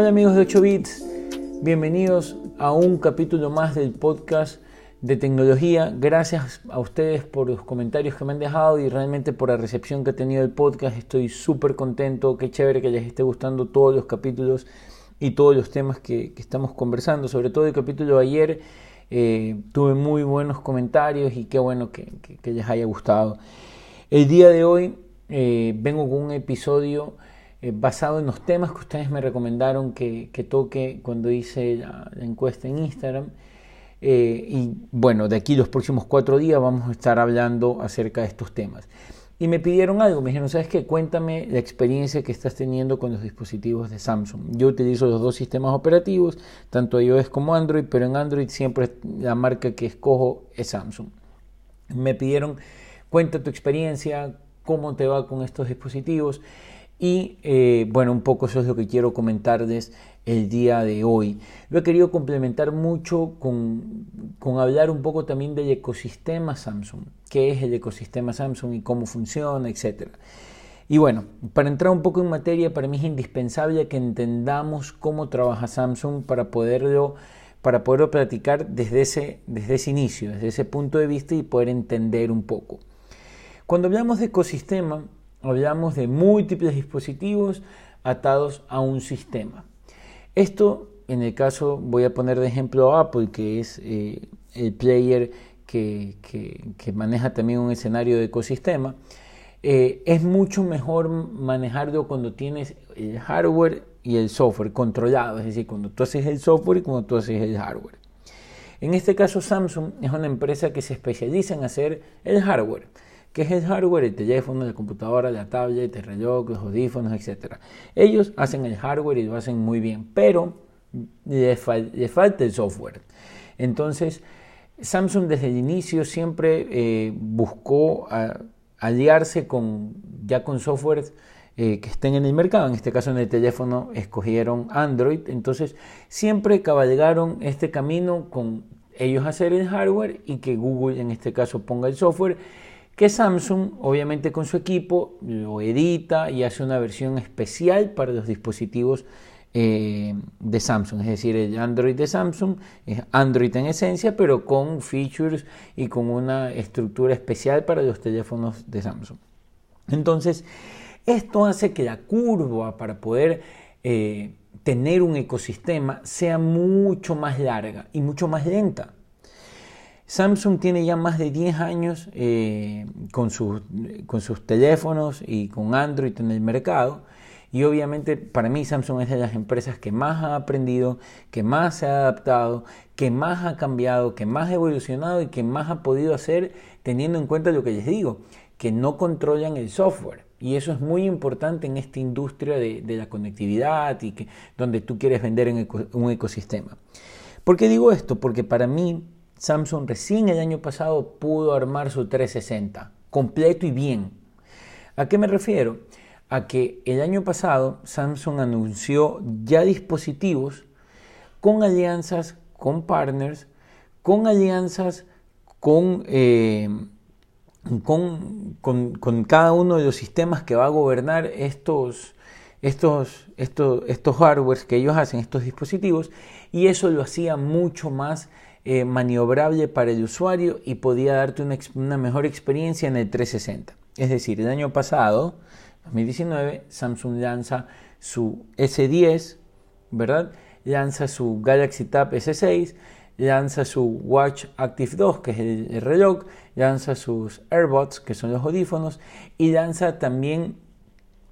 Hola amigos de 8 bits, bienvenidos a un capítulo más del podcast de tecnología. Gracias a ustedes por los comentarios que me han dejado y realmente por la recepción que ha tenido el podcast. Estoy súper contento, qué chévere que les esté gustando todos los capítulos y todos los temas que, estamos conversando. Sobre todo el capítulo de ayer eh, tuve muy buenos comentarios y qué bueno que, les haya gustado. El día de hoy eh, vengo con un episodio eh, basado en los temas que ustedes me recomendaron que, toque cuando hice la encuesta en Instagram. Eh, y bueno, de aquí los próximos cuatro días vamos a estar hablando acerca de estos temas. Y me pidieron algo, me dijeron, ¿sabes qué? Cuéntame la experiencia que estás teniendo con los dispositivos de Samsung. Yo utilizo los dos sistemas operativos, tanto iOS como Android, pero en Android siempre la marca que escojo es Samsung. Me pidieron, cuenta tu experiencia, cómo te va con estos dispositivos. Y eh, bueno, un poco eso es lo que quiero comentarles el día de hoy. Lo he querido complementar mucho con, con, hablar un poco también del ecosistema Samsung, qué es el ecosistema Samsung y cómo funciona, etc. Y bueno, para entrar un poco en materia, para mí es indispensable que entendamos cómo trabaja Samsung para poderlo, para poderlo platicar desde ese, desde ese inicio, desde ese punto de vista y poder entender un poco. Cuando hablamos de ecosistema, hablamos de múltiples dispositivos atados a un sistema. Esto, en el caso, voy a poner de ejemplo a Apple, que es eh, el player que, maneja también un escenario de ecosistema. Eh, es mucho mejor manejarlo cuando tienes el hardware y el software controlado, es decir, cuando tú haces el software y cuando tú haces el hardware. En este caso, Samsung es una empresa que se especializa en hacer el hardware. ¿Qué es el hardware? El teléfono, la computadora, la tablet, el reloj, los audífonos, etc. Ellos hacen el hardware y lo hacen muy bien, pero le, falta el software. Entonces, Samsung desde el inicio siempre eh, buscó aliarse con, ya con software eh, que estén en el mercado. En este caso, en el teléfono escogieron Android. Entonces, siempre cabalgaron este camino con ellos hacer el hardware y que Google en este caso ponga el software que Samsung, obviamente con su equipo, lo edita y hace una versión especial para los dispositivos eh, de Samsung, es decir, el Android de Samsung es Android en esencia, pero con features y con una estructura especial para los teléfonos de Samsung. Entonces, esto hace que la curva para poder eh, tener un ecosistema sea mucho más larga y mucho más lenta. Samsung tiene ya más de 10 años eh, con, sus, con sus teléfonos y con Android en el mercado. Y obviamente para mí Samsung es de las empresas que más ha aprendido, que más se ha adaptado, que más ha cambiado, que más ha evolucionado y que más ha podido hacer teniendo en cuenta lo que les digo, que no controlan el software. Y eso es muy importante en esta industria de, la conectividad y que, donde tú quieres vender en un ecosistema. ¿Por qué digo esto? Porque para mí Samsung recién el año pasado pudo armar su 360, completo y bien. ¿A qué me refiero? A que el año pasado Samsung anunció ya dispositivos con alianzas con partners, con alianzas con, eh, con, con, cada uno de los sistemas que va a gobernar estos, estos, estos, estos hardwares que ellos hacen, estos dispositivos, y eso lo hacía mucho más eh, maniobrable para el usuario y podía darte una, mejor experiencia en el 360. Es decir, el año pasado, 2019, Samsung lanza su S10, ¿verdad? Lanza su Galaxy Tab S6, lanza su Watch Active 2, que es el, reloj, lanza sus AirBots, que son los audífonos, y lanza también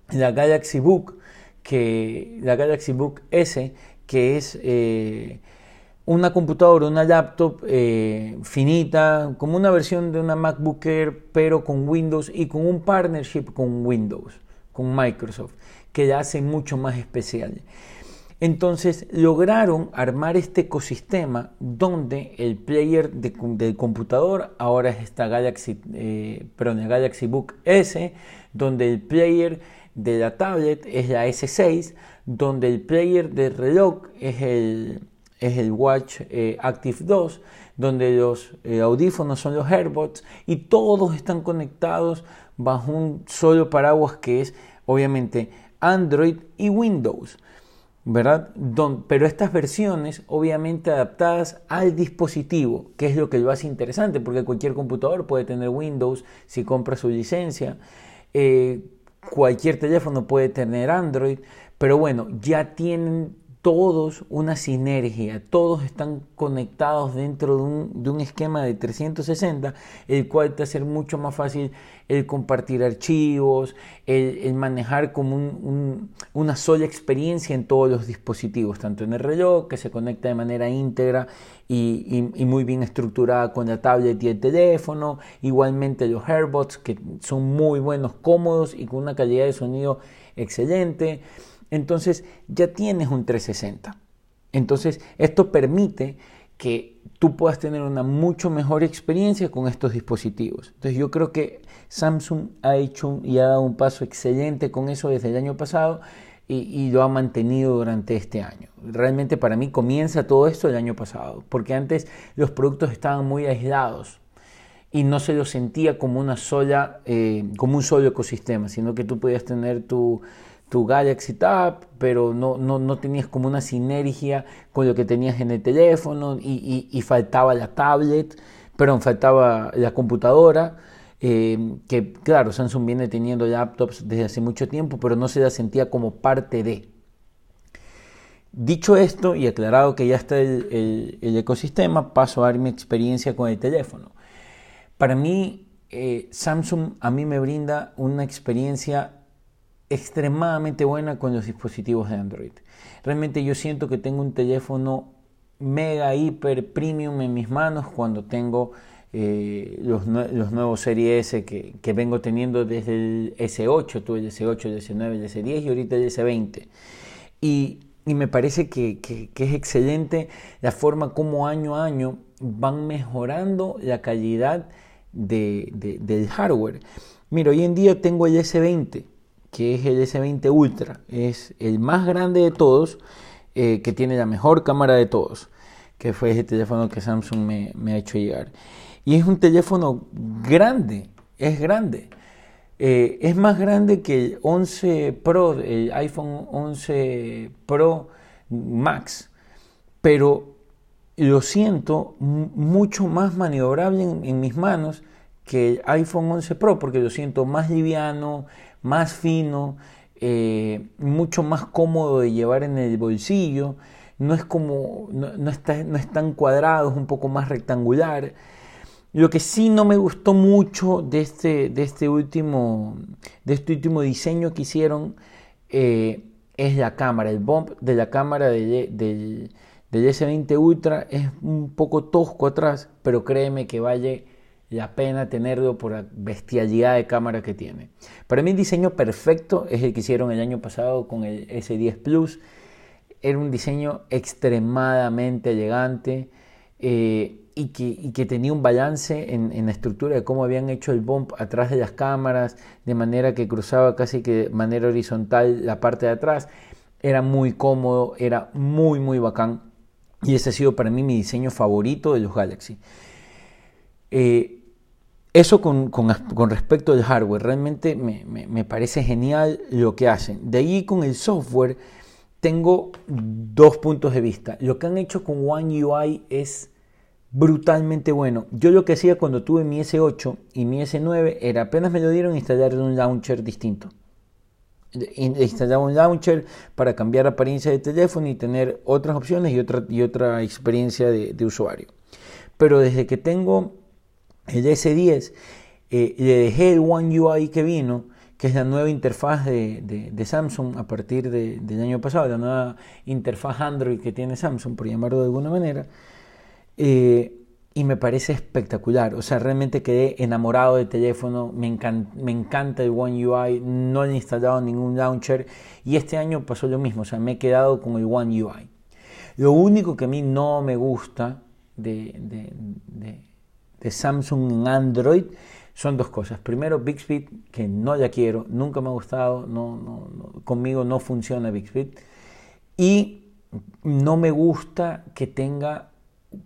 la Galaxy Book, que, la Galaxy Book S, que es eh, una computadora, una laptop eh, finita, como una versión de una MacBook Air, pero con Windows y con un partnership con Windows, con Microsoft, que la hace mucho más especial. Entonces lograron armar este ecosistema donde el player del computador ahora es esta Galaxy, eh, perdón, Galaxy Book S, donde el player de la tablet es la S6, donde el player del reloj es el es el Watch eh, Active 2, donde los eh, audífonos son los AirBots y todos están conectados bajo un solo paraguas que es obviamente Android y Windows. ¿verdad? pero estas versiones obviamente adaptadas al dispositivo, que es lo que lo hace interesante, porque cualquier computador puede tener Windows si compra su licencia, eh, cualquier teléfono puede tener Android, pero bueno, ya tienen todos una sinergia, todos están conectados dentro de un, esquema de 360, el cual te hace mucho más fácil el compartir archivos, el, manejar como una sola experiencia en todos los dispositivos, tanto en el reloj, que se conecta de manera íntegra y, y muy bien estructurada con la tablet y el teléfono, igualmente los AirBots, que son muy buenos, cómodos y con una calidad de sonido excelente entonces ya tienes un 360. Entonces esto permite que tú puedas tener una mucho mejor experiencia con estos dispositivos. Entonces yo creo que Samsung ha hecho y ha dado un paso excelente con eso desde el año pasado y, lo ha mantenido durante este año. Realmente para mí comienza todo esto el año pasado, porque antes los productos estaban muy aislados y no se los sentía como una sola, eh, como un solo ecosistema, sino que tú podías tener tu tu Galaxy Tab, pero no, no, tenías como una sinergia con lo que tenías en el teléfono y, faltaba la tablet, pero faltaba la computadora. Eh, que claro, Samsung viene teniendo laptops desde hace mucho tiempo, pero no se la sentía como parte de. Dicho esto y aclarado que ya está el, ecosistema, paso a dar mi experiencia con el teléfono. Para mí, eh, Samsung a mí me brinda una experiencia extremadamente buena con los dispositivos de Android. Realmente yo siento que tengo un teléfono mega, hiper, premium en mis manos cuando tengo eh, los, nuevos Series S que, vengo teniendo desde el S8, tuve el S8, el S9, el S10 y ahorita el S20. Y, me parece que, es excelente la forma como año a año van mejorando la calidad del hardware. Mira, hoy en día tengo el S20 que es el S20 Ultra. Es el más grande de todos, eh, que tiene la mejor cámara de todos, que fue ese teléfono que Samsung me, ha hecho llegar. Y es un teléfono grande, es grande. Eh, es más grande que el 11 Pro, el iPhone 11 Pro Max, pero lo siento mucho más maniobrable en mis manos que el iPhone 11 Pro, porque lo siento más liviano, más fino, eh, mucho más cómodo de llevar en el bolsillo, no es como, no, está, no es tan cuadrado, es un poco más rectangular. Lo que sí no me gustó mucho de este, de este, último, de este último diseño que hicieron eh, es la cámara. El bump de la cámara del, del, del S20 Ultra es un poco tosco atrás, pero créeme que vale la pena tenerlo por la bestialidad de cámara que tiene. Para mí el diseño perfecto es el que hicieron el año pasado con el S10 Plus. Era un diseño extremadamente elegante eh, y, que, tenía un balance en, la estructura de cómo habían hecho el bump atrás de las cámaras, de manera que cruzaba casi que de manera horizontal la parte de atrás. Era muy cómodo, era muy muy bacán y ese ha sido para mí mi diseño favorito de los Galaxy. Eh, eso con, respecto al hardware, realmente me, parece genial lo que hacen. De ahí con el software tengo dos puntos de vista. Lo que han hecho con One UI es brutalmente bueno. Yo lo que hacía cuando tuve mi S8 y mi S9 era apenas me lo dieron instalar un launcher distinto. Instalaba un launcher para cambiar apariencia de teléfono y tener otras opciones y otra, y otra experiencia de usuario. Pero desde que tengo el S10, eh, le dejé el One UI que vino, que es la nueva interfaz de, Samsung a partir del año pasado, la nueva interfaz Android que tiene Samsung, por llamarlo de alguna manera, eh, y me parece espectacular. O sea, realmente quedé enamorado del teléfono, me, me encanta el One UI, no he instalado ningún launcher, y este año pasó lo mismo, o sea, me he quedado con el One UI. Lo único que a mí no me gusta de de Samsung en Android son dos cosas. Primero, Bixby, que no la quiero, nunca me ha gustado, no, no, conmigo no funciona Bixby. Y no me gusta que tenga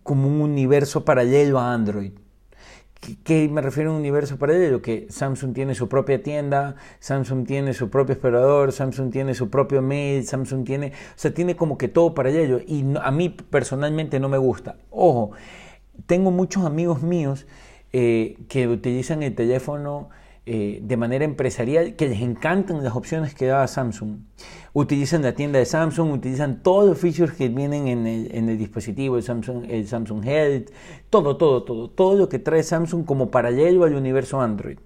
como un universo paralelo a Android. ¿Qué me refiero a un universo paralelo? Que Samsung tiene su propia tienda, Samsung tiene su propio operador, Samsung tiene su propio mail, Samsung tiene, o sea, tiene como que todo paralelo y a mí personalmente no me gusta. Ojo, tengo muchos amigos míos eh, que utilizan el teléfono eh, de manera empresarial, que les encantan las opciones que da Samsung. Utilizan la tienda de Samsung, utilizan todos los features que vienen en el, dispositivo, el Samsung, el Samsung Health, todo, todo, todo, todo lo que trae Samsung como paralelo al universo Android.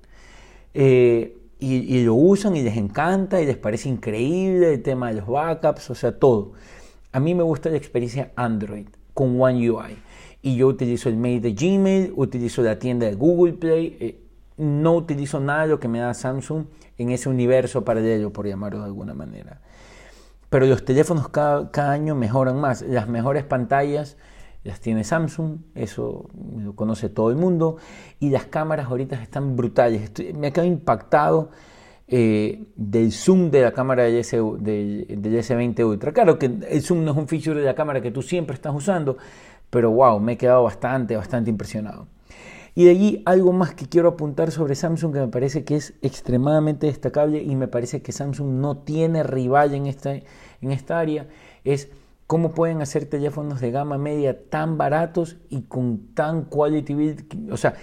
Eh, y, lo usan y les encanta y les parece increíble el tema de los backups, o sea, todo. A mí me gusta la experiencia Android con One UI. Y yo utilizo el mail de Gmail, utilizo la tienda de Google Play. Eh, no utilizo nada de lo que me da Samsung en ese universo paralelo, por llamarlo de alguna manera. Pero los teléfonos cada, año mejoran más. Las mejores pantallas las tiene Samsung, eso lo conoce todo el mundo. Y las cámaras ahorita están brutales. me ha quedado impactado eh, del zoom de la cámara del, S, del, S20 Ultra. Claro que el zoom no es un feature de la cámara que tú siempre estás usando, pero wow, me he quedado bastante, bastante impresionado. Y de allí algo más que quiero apuntar sobre Samsung que me parece que es extremadamente destacable y me parece que Samsung no tiene rival en esta, en esta área es cómo pueden hacer teléfonos de gama media tan baratos y con tan quality build. O sea,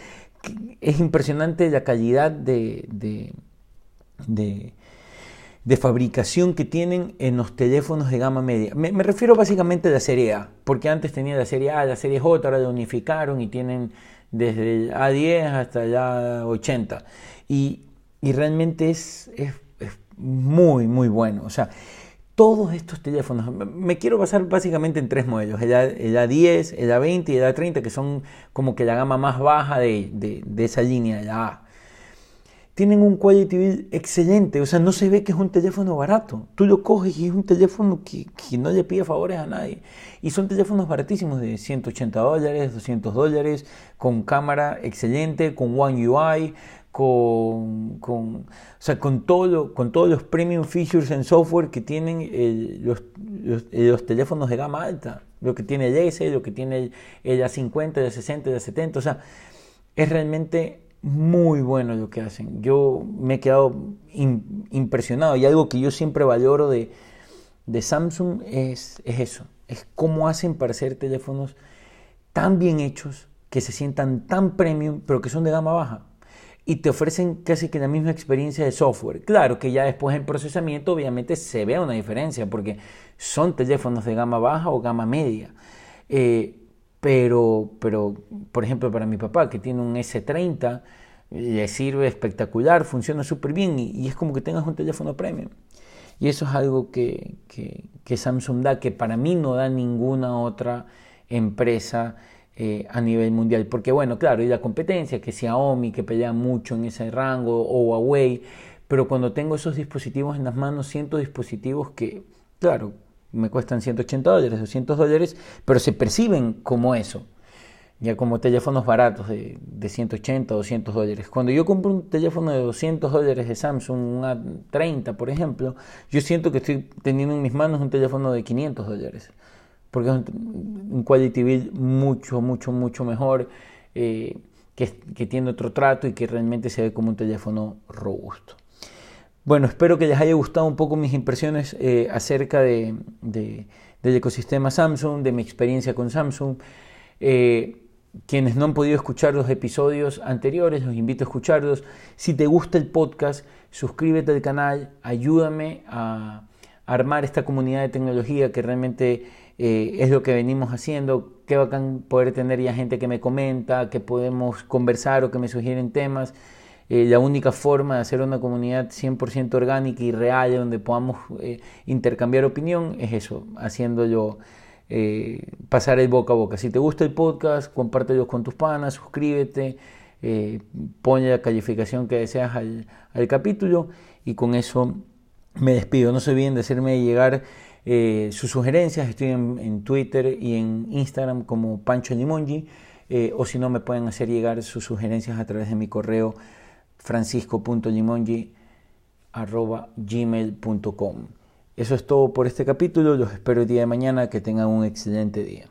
es impresionante la calidad de, de, de, fabricación que tienen en los teléfonos de gama media. Me, refiero básicamente a la serie A, porque antes tenía la serie A, la serie J, ahora la unificaron y tienen desde el A10 hasta el A80. Y, realmente es, es, muy, muy bueno. O sea, todos estos teléfonos, me quiero basar básicamente en tres modelos, el, A, 10 el A20 y el A30, que son como que la gama más baja de, de esa línea, la A tienen un quality build excelente, o sea, no se ve que es un teléfono barato. Tú lo coges y es un teléfono que, no le pide favores a nadie. Y son teléfonos baratísimos de 180 dólares, 200 dólares, con cámara excelente, con One UI, con, con, o sea, con, todo, con todos los premium features en software que tienen los, los, teléfonos de gama alta. Lo que tiene el S, lo que tiene el, el A50, el A60, el A70, o sea, es realmente muy bueno lo que hacen. Yo me he quedado impresionado y algo que yo siempre valoro de, de Samsung es, es, eso, es cómo hacen para hacer teléfonos tan bien hechos, que se sientan tan premium, pero que son de gama baja. Y te ofrecen casi que la misma experiencia de software. Claro que ya después en procesamiento obviamente se ve una diferencia, porque son teléfonos de gama baja o gama media. Eh, pero, pero, por ejemplo, para mi papá, que tiene un S30, le sirve espectacular, funciona súper bien y, es como que tengas un teléfono premium. Y eso es algo que, que, Samsung da, que para mí no da ninguna otra empresa eh, a nivel mundial. Porque bueno, claro, y la competencia, que Xiaomi, que pelea mucho en ese rango, o Huawei, pero cuando tengo esos dispositivos en las manos, siento dispositivos que, claro, me cuestan 180 dólares, 200 dólares, pero se perciben como eso, ya como teléfonos baratos de, de 180, 200 dólares. Cuando yo compro un teléfono de 200 dólares de Samsung, un A30 por ejemplo, yo siento que estoy teniendo en mis manos un teléfono de 500 dólares, porque es un, quality build mucho, mucho, mucho mejor, eh, que tiene otro trato y que realmente se ve como un teléfono robusto. Bueno, espero que les haya gustado un poco mis impresiones eh, acerca de, del ecosistema Samsung, de mi experiencia con Samsung. Eh, quienes no han podido escuchar los episodios anteriores, los invito a escucharlos. Si te gusta el podcast, suscríbete al canal, ayúdame a armar esta comunidad de tecnología que realmente eh, es lo que venimos haciendo. Qué bacán poder tener ya gente que me comenta, que podemos conversar o que me sugieren temas. Eh, la única forma de hacer una comunidad 100% orgánica y real donde podamos eh, intercambiar opinión es eso, haciéndolo eh, pasar el boca a boca. Si te gusta el podcast, compártelo con tus panas, suscríbete, pon la calificación que deseas al, capítulo y con eso me despido. No se olviden de hacerme llegar sus sugerencias. Estoy en, en, Twitter y en Instagram como Pancho Limongi. o si no, me pueden hacer llegar sus sugerencias a través de mi correo francisco.limongi.gmail.com Eso es todo por este capítulo. Los espero el día de mañana. Que tengan un excelente día.